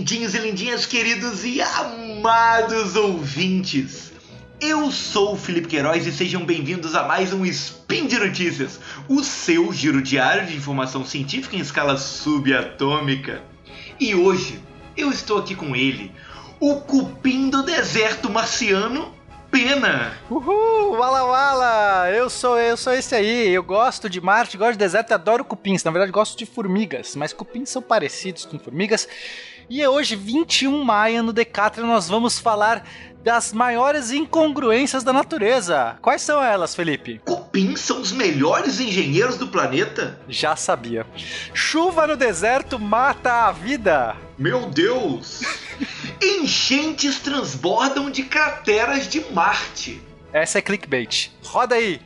lindinhos e lindinhas, queridos e amados ouvintes. Eu sou o Felipe Queiroz e sejam bem-vindos a mais um Spin de Notícias, o seu giro diário de informação científica em escala subatômica. E hoje eu estou aqui com ele, o cupim do deserto marciano, Pena. Uhul, wala wala, eu sou eu sou esse aí, eu gosto de Marte, gosto de deserto, adoro cupins, na verdade gosto de formigas, mas cupins são parecidos com formigas. E é hoje, 21 maio, no Decathlon, nós vamos falar das maiores incongruências da natureza. Quais são elas, Felipe? Cupins são os melhores engenheiros do planeta? Já sabia. Chuva no deserto mata a vida. Meu Deus! Enchentes transbordam de crateras de Marte. Essa é clickbait. Roda aí.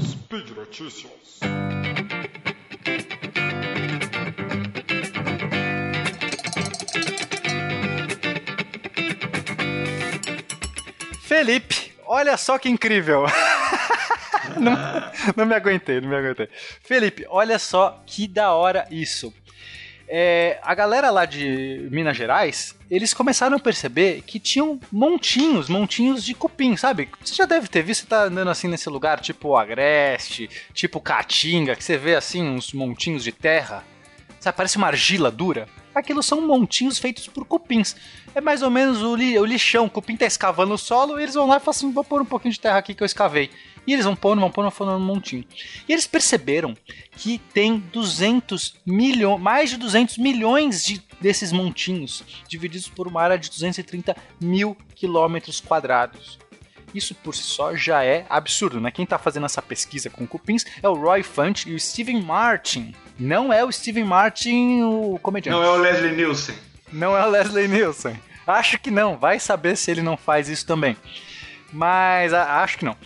Speed Notícias. Felipe, olha só que incrível. não, não me aguentei, não me aguentei. Felipe, olha só que da hora isso. É, a galera lá de Minas Gerais, eles começaram a perceber que tinham montinhos, montinhos de cupim, sabe? Você já deve ter visto, você tá andando assim nesse lugar, tipo Agreste, tipo Caatinga, que você vê assim uns montinhos de terra. Sabe, parece uma argila dura. Aquilo são montinhos feitos por cupins. É mais ou menos o, li, o lixão. O cupim tá escavando o solo eles vão lá e falam assim: vou pôr um pouquinho de terra aqui que eu escavei. E eles vão pondo, vão pondo, vão pondo um montinho. E eles perceberam que tem 200 milhões, mais de 200 milhões de, desses montinhos, divididos por uma área de 230 mil quilômetros quadrados. Isso por si só já é absurdo, né? Quem está fazendo essa pesquisa com cupins é o Roy Funt e o Steven Martin. Não é o Steven Martin o comediante. Não é o Leslie Nielsen. Não é o Leslie Nielsen. Acho que não. Vai saber se ele não faz isso também. Mas a, acho que não.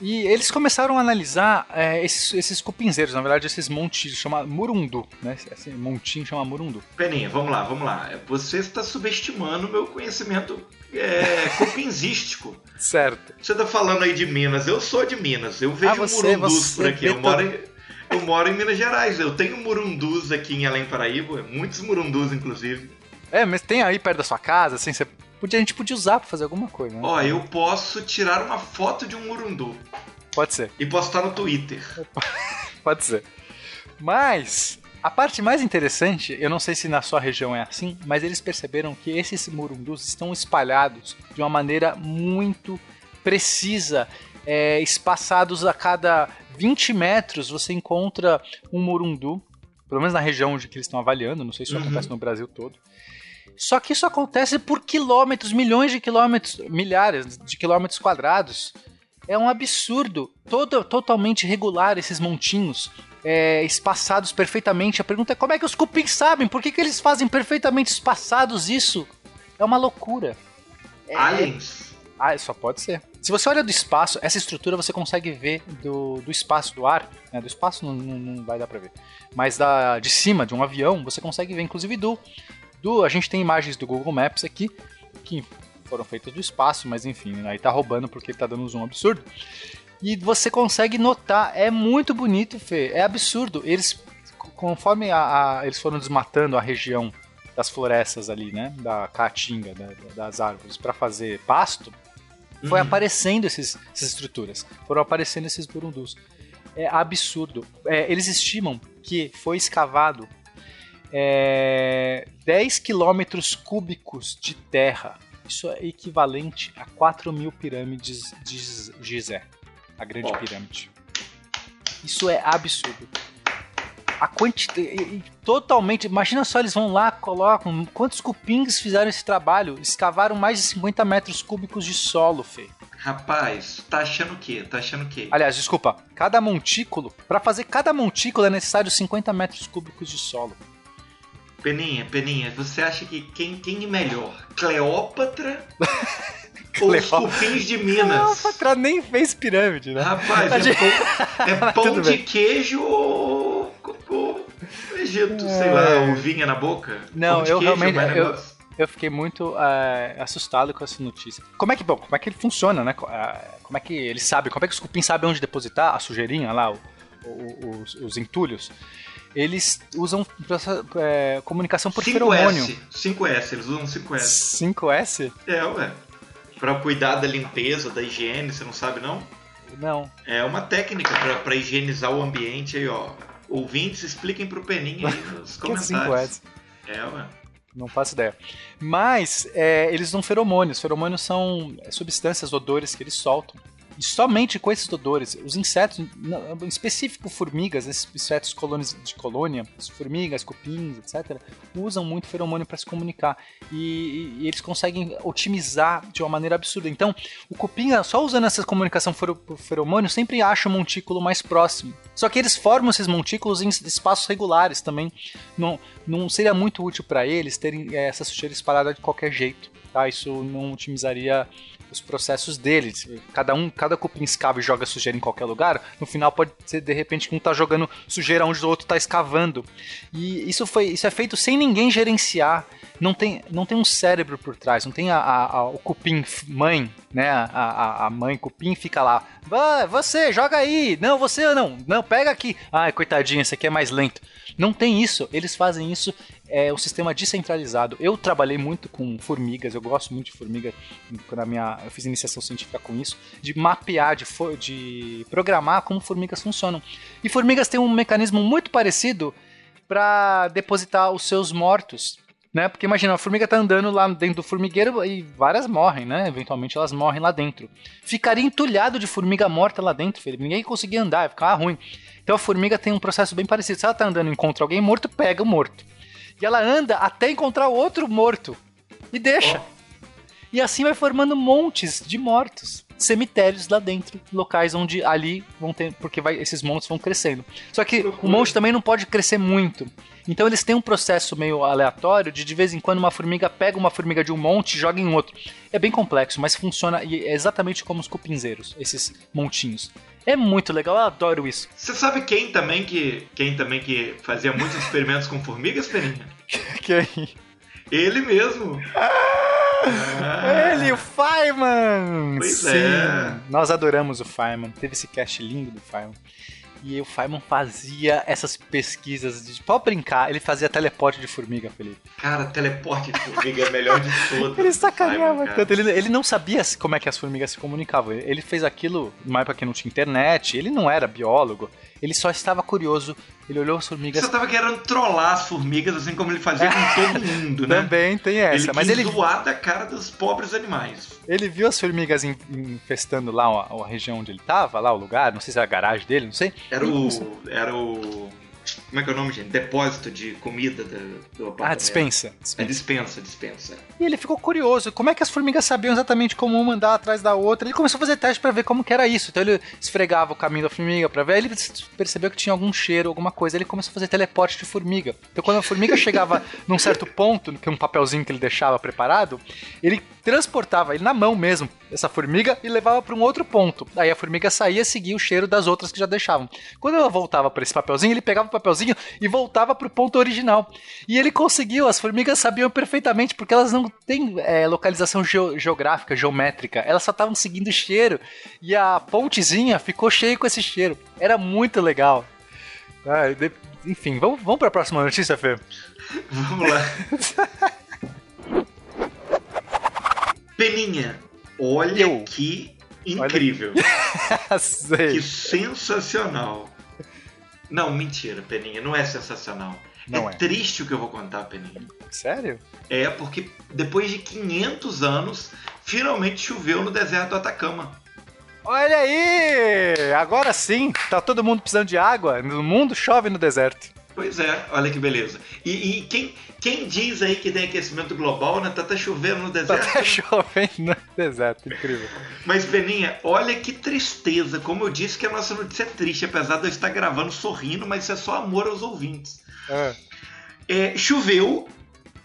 E eles começaram a analisar é, esses, esses cupinzeiros, na verdade, esses montes, chama Murundu, né? Esse montinho chama Murundu. Peninha, vamos lá, vamos lá. Você está subestimando o meu conhecimento é, cupinzístico. certo. Você está falando aí de Minas, eu sou de Minas, eu vejo Ah, você- murundus você por aqui. Eu moro, em, eu moro em Minas Gerais, eu tenho murundus aqui em Além Paraíba, muitos murundus, inclusive. É, mas tem aí perto da sua casa, assim, você podia, a gente podia usar pra fazer alguma coisa, né? Ó, eu posso tirar uma foto de um murundu Pode ser. e postar no Twitter. Pode ser. Mas a parte mais interessante, eu não sei se na sua região é assim, mas eles perceberam que esses murundus estão espalhados de uma maneira muito precisa, é, espaçados a cada 20 metros você encontra um murundu, pelo menos na região onde eles estão avaliando, não sei se isso Uhum. acontece no Brasil todo. Só que isso acontece por quilômetros, milhões de quilômetros, milhares de quilômetros quadrados. É um absurdo. Todo, totalmente regular esses montinhos. é, espaçados perfeitamente. A pergunta é como é que os cupins sabem? Por que, que eles fazem perfeitamente espaçados isso? É uma loucura. É- Aliens. Ah, só pode ser. Se você olha do espaço, essa estrutura você consegue ver do, do espaço, do ar. Né? Do espaço não, não, não vai dar pra ver. Mas da, de cima, de um avião, você consegue ver, inclusive, do, do. A gente tem imagens do Google Maps aqui, que foram feitas do espaço, mas enfim, aí tá roubando porque tá dando um zoom absurdo. E você consegue notar, é muito bonito, Fê. É absurdo. Eles, conforme a- a- eles foram desmatando a região das florestas ali, né? Da caatinga, da- da- das árvores, para fazer pasto, foi Uhum. aparecendo esses, essas estruturas. Foram aparecendo esses burundus. É absurdo. É, eles estimam que foi escavado é, 10 quilômetros cúbicos de terra. Isso é equivalente a 4 mil pirâmides de Gizé, a grande pirâmide. Isso é absurdo. A quantidade. Totalmente. Imagina só, eles vão lá, colocam. Quantos cupins fizeram esse trabalho? Escavaram mais de 50 metros cúbicos de solo, Fê. Rapaz, tá achando o quê? Tá achando o quê? Aliás, desculpa, cada montículo, para fazer cada montículo é necessário 50 metros cúbicos de solo. Peninha, Peninha, você acha que quem, quem é melhor? Cleópatra ou os cupins de Minas? Cleópatra nem fez pirâmide, né? Rapaz, é gente- pão, é pão de bem. queijo ou, ou Egito, sei É. lá, ou vinha na boca? Não, eu queijo, realmente- eu-. Eu fiquei muito é, assustado com essa notícia. Como é que, bom, como é que ele funciona, né? Ah, Como é que eles sabem, como é que os cupins sabem onde depositar a sujeirinha lá, o- o- os, os entulhos? Eles usam é, comunicação por 5S, feromônio. 5S, eles usam 5S. 5S? É, ué. Pra cuidar da limpeza, da higiene, você não sabe não? Não. É uma técnica para higienizar o ambiente aí, ó. Ouvintes, expliquem pro Peninha aí nos comentários. É 5S? É, ué. Não faço ideia. Mas é, eles usam feromônios. Feromônios são substâncias, odores que eles soltam somente com esses odores, os insetos, em específico formigas, esses insetos colônias de colônia, formigas, cupins, etc., usam muito feromônio para se comunicar. E, e, eles conseguem otimizar de uma maneira absurda. Então, o cupim, só usando essa comunicação por feromônio, sempre acha um montículo mais próximo. Só que eles formam esses montículos em espaços regulares também. Não, não seria muito útil para eles terem eh, essa sujeira espalhada de qualquer jeito. Tá? Isso não otimizaria os processos deles. Cada um, cada cupim escava e joga sujeira em qualquer lugar. No final pode ser de repente que um tá jogando sujeira onde o outro tá escavando. E isso foi, isso é feito sem ninguém gerenciar. Não tem, não tem um cérebro por trás, não tem a, a, a o cupim mãe, né? A, a, mãe cupim fica lá. Vai, você, joga aí. Não, você não. Não, pega aqui. Ai, coitadinho, esse aqui é mais lento. Não tem isso. Eles fazem isso é um sistema descentralizado. Eu trabalhei muito com formigas, eu gosto muito de formiga, na minha, eu fiz iniciação científica com isso, de mapear, de, de programar como formigas funcionam. E formigas têm um mecanismo muito parecido para depositar os seus mortos. Né? Porque imagina, a formiga tá andando lá dentro do formigueiro e várias morrem, né? Eventualmente elas morrem lá dentro. Ficaria entulhado de formiga morta lá dentro, Felipe. Ninguém conseguia andar, ia ficar ruim. Então a formiga tem um processo bem parecido. Se ela tá andando e encontra alguém morto, pega o morto. E ela anda até encontrar outro morto. E deixa. Oh. E assim vai formando montes de mortos. Cemitérios lá dentro, locais onde ali vão ter. Porque vai, esses montes vão crescendo. Só que o monte também não pode crescer muito. Então eles têm um processo meio aleatório de de vez em quando uma formiga pega uma formiga de um monte e joga em outro. É bem complexo, mas funciona e é exatamente como os cupinzeiros, esses montinhos. É muito legal, eu adoro isso. Você sabe quem também que quem também que fazia muitos experimentos com formigas, Peninha? Quem? Ele mesmo. Ah, ele, o Feynman! Pois Sim, é. Nós adoramos o Feynman. Teve esse cast lindo do Feynman. E o Feynman fazia essas pesquisas de. Pode brincar, ele fazia teleporte de formiga, Felipe. Cara, teleporte de formiga é o melhor de todos. ele sacaneava tanto. Ele, ele não sabia como é que as formigas se comunicavam. Ele fez aquilo numa época que não tinha internet, ele não era biólogo. Ele só estava curioso. Ele olhou as formigas. Você estava querendo trollar as formigas, assim como ele fazia com todo mundo, né? Também tem essa. Ele mas ele zoar da cara dos pobres animais. Ele viu as formigas infestando lá a, a região onde ele estava, lá o lugar. Não sei se era a garagem dele, não sei. Era o. Era o como é que é o nome, gente? Depósito de comida do, do apartamento. Ah, dispensa. dispensa. É dispensa, dispensa. E ele ficou curioso. Como é que as formigas sabiam exatamente como uma andar atrás da outra? Ele começou a fazer teste para ver como que era isso. Então ele esfregava o caminho da formiga para ver. Aí ele percebeu que tinha algum cheiro, alguma coisa. Ele começou a fazer teleporte de formiga. Então quando a formiga chegava num certo ponto, que é um papelzinho que ele deixava preparado, ele transportava ele na mão mesmo essa formiga e levava para um outro ponto. Aí a formiga saía e seguia o cheiro das outras que já deixavam. Quando ela voltava para esse papelzinho, ele pegava o papelzinho e voltava para o ponto original. E ele conseguiu, as formigas sabiam perfeitamente, porque elas não têm é, localização geográfica, geométrica, elas só estavam seguindo o cheiro. E a pontezinha ficou cheia com esse cheiro. Era muito legal. Ah, de... Enfim, vamos, vamos para a próxima notícia, Fê? Vamos lá. Peninha, olha Eu. que incrível. Olha... que sensacional. Não, mentira, Peninha, não é sensacional. Não é, é triste o que eu vou contar, Peninha. Sério? É, porque depois de 500 anos, finalmente choveu no deserto do Atacama. Olha aí! Agora sim, tá todo mundo precisando de água. No mundo chove no deserto. Pois é, olha que beleza. E, e, quem, quem diz aí que tem aquecimento global, né? Tá até chovendo no tá deserto. Tá chovendo no deserto, incrível. Mas, Peninha, olha que tristeza. Como eu disse que a nossa notícia é triste, apesar de eu estar gravando sorrindo, mas isso é só amor aos ouvintes. É. É, choveu,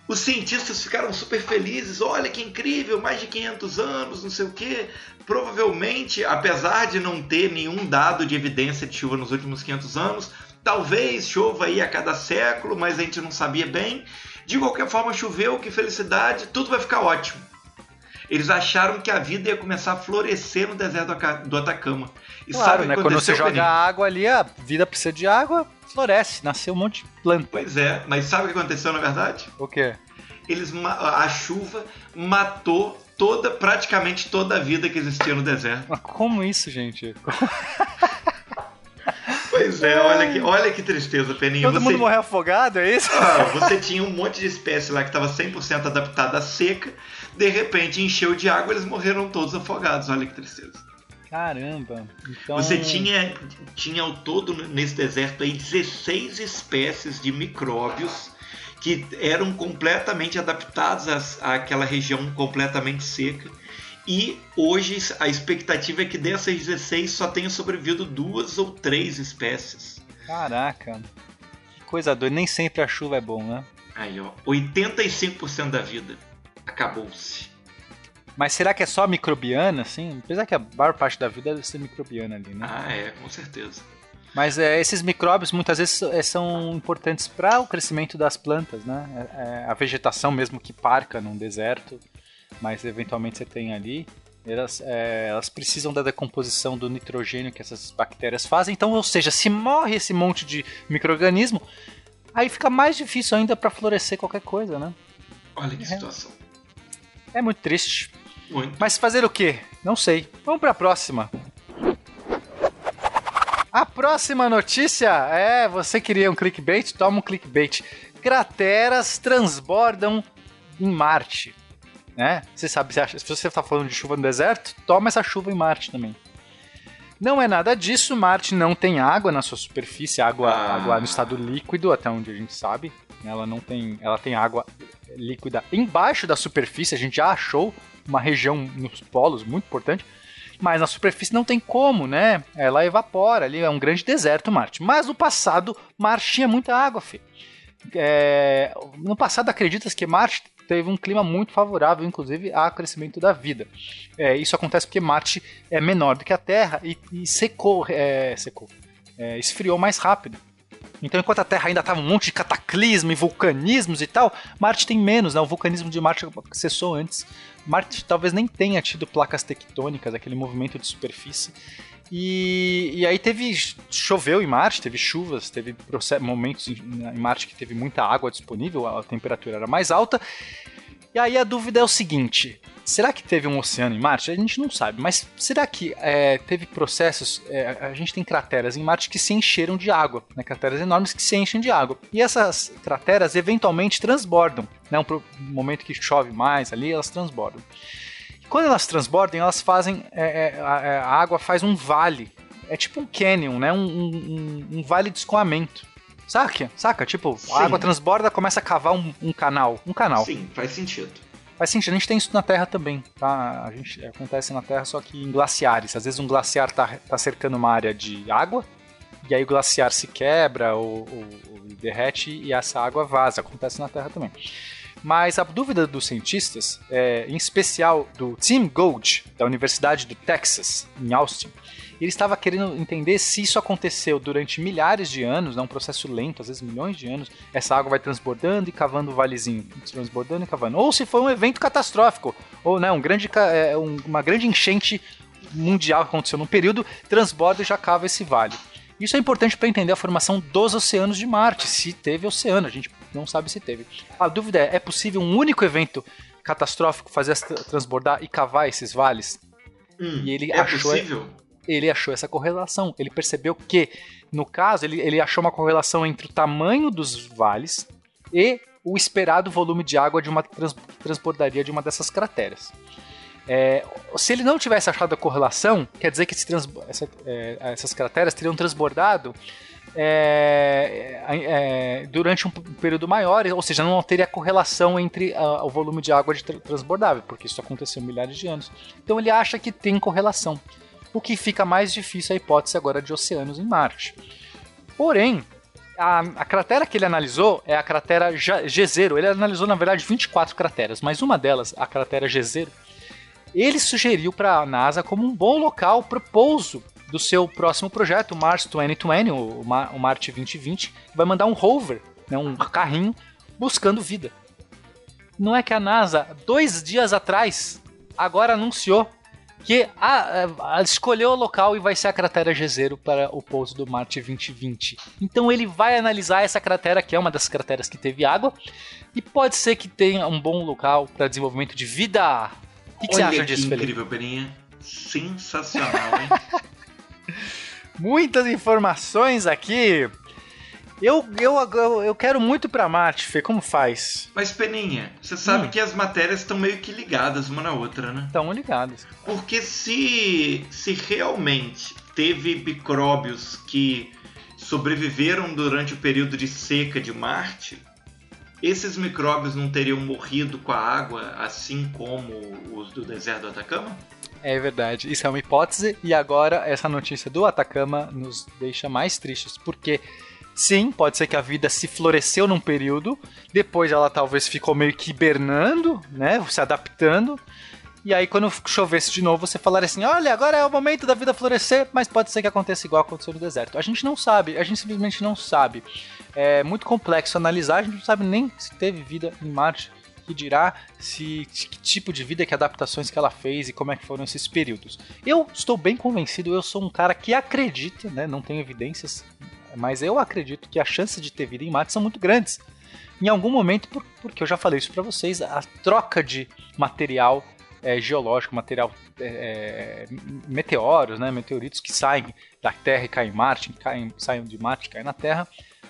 os cientistas ficaram super felizes. Olha que incrível, mais de 500 anos, não sei o quê. Provavelmente, apesar de não ter nenhum dado de evidência de chuva nos últimos 500 anos, Talvez chova aí a cada século, mas a gente não sabia bem. De qualquer forma, choveu, que felicidade, tudo vai ficar ótimo. Eles acharam que a vida ia começar a florescer no deserto do Atacama. E claro, sabe né? Quando você joga água ali, a vida precisa de água, floresce, nasceu um monte de planta. Pois é, mas sabe o que aconteceu na verdade? O quê? Eles a chuva matou toda, praticamente toda a vida que existia no deserto. Mas como isso, gente? Pois é, olha que, olha que tristeza, Peninha. Todo você... mundo morreu afogado, é isso? Ah, você tinha um monte de espécie lá que estava 100% adaptada à seca, de repente encheu de água, eles morreram todos afogados. Olha que tristeza. Caramba. Então... Você tinha, tinha ao todo nesse deserto aí 16 espécies de micróbios que eram completamente adaptados à, àquela região completamente seca. E hoje a expectativa é que dessas 16 só tenha sobrevivido duas ou três espécies. Caraca. Que coisa doida. Nem sempre a chuva é bom, né? Aí, ó. 85% da vida acabou-se. Mas será que é só microbiana, assim? Apesar que a maior parte da vida deve ser microbiana ali, né? Ah, é, com certeza. Mas é, esses micróbios muitas vezes é, são importantes para o crescimento das plantas, né? É, é, a vegetação mesmo que parca num deserto, mas eventualmente você tem ali, elas, é, elas precisam da decomposição do nitrogênio que essas bactérias fazem. Então, ou seja, se morre esse monte de microorganismo, aí fica mais difícil ainda para florescer qualquer coisa, né? Olha que situação. É muito triste. Muito. Mas fazer o quê? Não sei. Vamos para a próxima. A próxima notícia é: você queria um clickbait? Toma um clickbait. Crateras transbordam em Marte. Né? Você sabe, se você está falando de chuva no deserto, toma essa chuva em Marte também. Não é nada disso, Marte não tem água na sua superfície, água, Ah. água no estado líquido, até onde a gente sabe. Ela não tem, ela tem água líquida embaixo da superfície, a gente já achou uma região nos polos muito importante, mas na superfície não tem como, né? Ela evapora ali, é um grande deserto Marte. Mas no passado, Marte tinha muita água, filho. É, no passado acredita-se que Marte teve um clima muito favorável, inclusive, ao crescimento da vida. É, isso acontece porque Marte é menor do que a Terra e, e secou, é, secou é, esfriou mais rápido. Então, enquanto a Terra ainda estava um monte de cataclismo e vulcanismos e tal, Marte tem menos, né? O vulcanismo de Marte cessou antes. Marte talvez nem tenha tido placas tectônicas, aquele movimento de superfície. E, e aí teve. choveu em Marte, teve chuvas, teve momentos em, Marte que teve muita água disponível, a temperatura era mais alta. E aí a dúvida é o seguinte: será que teve um oceano em Marte? A gente não sabe, mas será que é, teve processos? é, a gente tem crateras em Marte que se encheram de água, né, crateras enormes que se enchem de água. E essas crateras eventualmente transbordam. Né, um momento que chove mais ali, elas transbordam. Quando elas transbordam, elas fazem. é, é, a, é, a água faz um vale. É tipo um canyon, né? Um, um- um- um vale de escoamento. Saca? Saca? Tipo, Sim. a água transborda, começa a cavar um, um canal. Um canal. Sim, faz sentido. Faz sentido, a gente tem isso na Terra também, tá? A gente acontece na Terra só que em glaciares. Às vezes um glaciar tá, tá cercando uma área de água, e aí o glaciar se quebra ou, ou- ou derrete e essa água vaza. Acontece na Terra também. Mas a dúvida dos cientistas, é, em especial do Tim Gold, da Universidade do Texas, em Austin, ele estava querendo entender se isso aconteceu durante milhares de anos, né, um processo lento, às vezes milhões de anos, essa água vai transbordando e cavando o valezinho, transbordando e cavando. Ou se foi um evento catastrófico, ou né, um grande, é, um- uma grande enchente mundial que aconteceu num período, transborda e já cava esse vale. Isso é importante para entender a formação dos oceanos de Marte, se teve oceano, a gente não sabe se teve. A dúvida é, é possível um único evento catastrófico fazer transbordar e cavar esses vales? Hum, E ele é achou- possível? ele achou essa correlação. Ele percebeu que, no caso, ele, ele achou uma correlação entre o tamanho dos vales e o esperado volume de água de uma trans, transbordaria de uma dessas crateras. É, se ele não tivesse achado a correlação, quer dizer que trans- essa- é, essas crateras teriam transbordado é, é, é, durante um período maior, ou seja, não teria correlação entre ah, o volume de água de tra- transbordável, porque isso aconteceu milhares de anos. Então ele acha que tem correlação o que fica mais difícil a hipótese agora de oceanos em Marte. Porém, a, a cratera que ele analisou é a cratera G0. Ele analisou, na verdade, 24 crateras, mas uma delas, a cratera G0, ele sugeriu para a NASA como um bom local para pouso do seu próximo projeto, o Mars 2020, o, Ma- o Marte 2020, que vai mandar um rover, né, um carrinho, buscando vida. Não é que a NASA, dois dias atrás, agora anunciou que a, a, escolheu o local e vai ser a cratera Jezero para o pouso do Marte 2020. Então ele vai analisar essa cratera, que é uma das crateras que teve água, e pode ser que tenha um bom local para desenvolvimento de vida. O que, que você acha disso, Felipe? Incrível, Peninha. Sensacional, hein? Muitas informações aqui. Eu, eu, eu quero muito pra Marte, Fê, como faz? Mas, Peninha, você sabe hum. que as matérias estão meio que ligadas uma na outra, né? Estão ligadas. Porque se, se realmente teve micróbios que sobreviveram durante o período de seca de Marte, esses micróbios não teriam morrido com a água, assim como os do deserto do Atacama? É verdade, isso é uma hipótese, e agora essa notícia do Atacama nos deixa mais tristes, porque sim, pode ser que a vida se floresceu num período, depois ela talvez ficou meio que hibernando, né, se adaptando, e aí quando chovesse de novo você falaria assim, olha, agora é o momento da vida florescer, mas pode ser que aconteça igual aconteceu no deserto. A gente não sabe, a gente simplesmente não sabe. É muito complexo analisar, a gente não sabe nem se teve vida em Marte, que dirá se que tipo de vida, que adaptações que ela fez e como é que foram esses períodos. Eu estou bem convencido, eu sou um cara que acredita, né, não tenho evidências, mas eu acredito que as chances de ter vida em Marte são muito grandes. Em algum momento, porque eu já falei isso para vocês, a troca de material é, geológico, material é, é, meteoros, né, meteoritos que saem da Terra e caem em Marte, caem, saem de Marte e caem na Terra,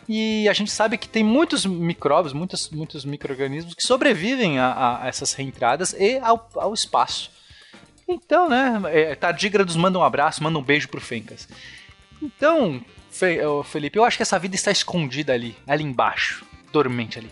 e a gente sabe que tem muitos micróbios, muitos, muitos micro-organismos que sobrevivem a, a, essas reentradas e ao, ao espaço. Então, né, é, Tardígrados manda um abraço, manda um beijo pro Fencas. Então, Felipe, eu acho que essa vida está escondida ali, ali embaixo, dormente ali.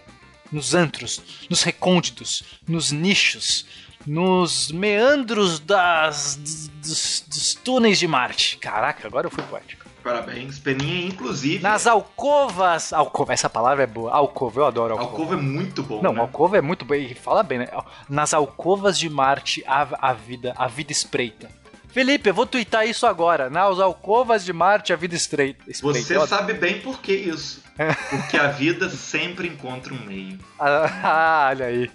Nos antros, nos recônditos, nos nichos, nos meandros das, dos, dos túneis de Marte. Caraca, agora eu fui poético. Parabéns, Peninha, inclusive. Nas alcovas. Alcova, essa palavra é boa. Alcova, eu adoro alcova. Alcova é muito bom. Não, né? alcova é muito bom. E fala bem, né? Nas alcovas de Marte, a, a vida, a vida espreita. Felipe, eu vou twittar isso agora. Nas alcovas de Marte, a vida estreita. espreita. Você sabe bem por que isso. Porque a vida sempre encontra um meio. Ah, olha aí.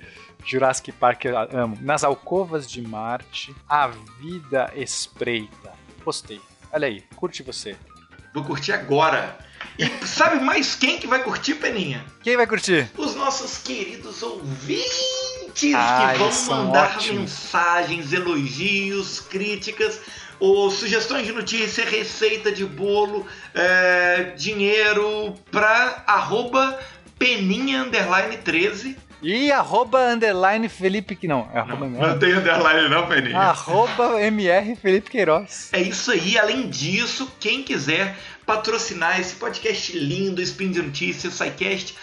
Jurassic Park, eu amo. Nas alcovas de Marte, a vida espreita. Postei. Olha aí, curte você. Vou curtir agora. E sabe mais quem que vai curtir, Peninha? Quem vai curtir? Os nossos queridos ouvintes ah, que vão mandar ótimos. mensagens, elogios, críticas ou sugestões de notícia, receita de bolo, é, dinheiro para arroba peninha underline 13 e arroba underline Felipe que não, é arroba não, não tem underline não, Peninha. Arroba MR Felipe Queiroz. É isso aí. Além disso, quem quiser patrocinar esse podcast lindo, Spin de Notícias, SciCast,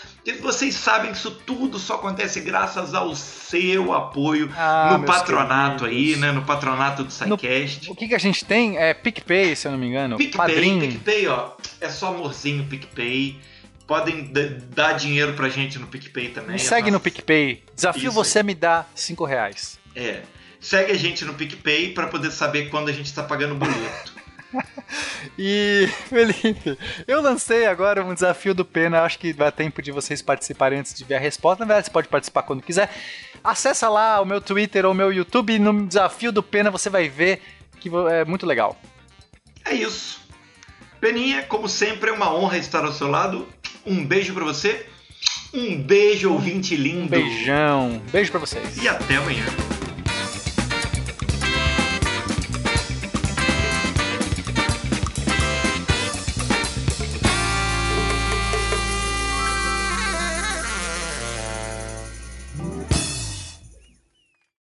vocês sabem que isso tudo só acontece graças ao seu apoio ah, no patronato queridos. aí, né? No patronato do SciCast. o que, que a gente tem? É PicPay, se eu não me engano. PicPay. PicPay, ó. É só amorzinho PicPay podem dar dinheiro pra gente no PicPay também. Me segue no PicPay. Desafio Isso. você me dá 5 reais. É. Segue a gente no PicPay para poder saber quando a gente tá pagando o boleto. e, Felipe, eu lancei agora um desafio do Pena. Acho que dá tempo de vocês participarem antes de ver a resposta. Na verdade, você pode participar quando quiser. Acessa lá o meu Twitter ou o meu YouTube. No desafio do Pena você vai ver que é muito legal. É isso. Peninha, como sempre, é uma honra estar ao seu lado. Um beijo para você. Um beijo, ouvinte lindo. Um beijão. Beijo para vocês. E até amanhã.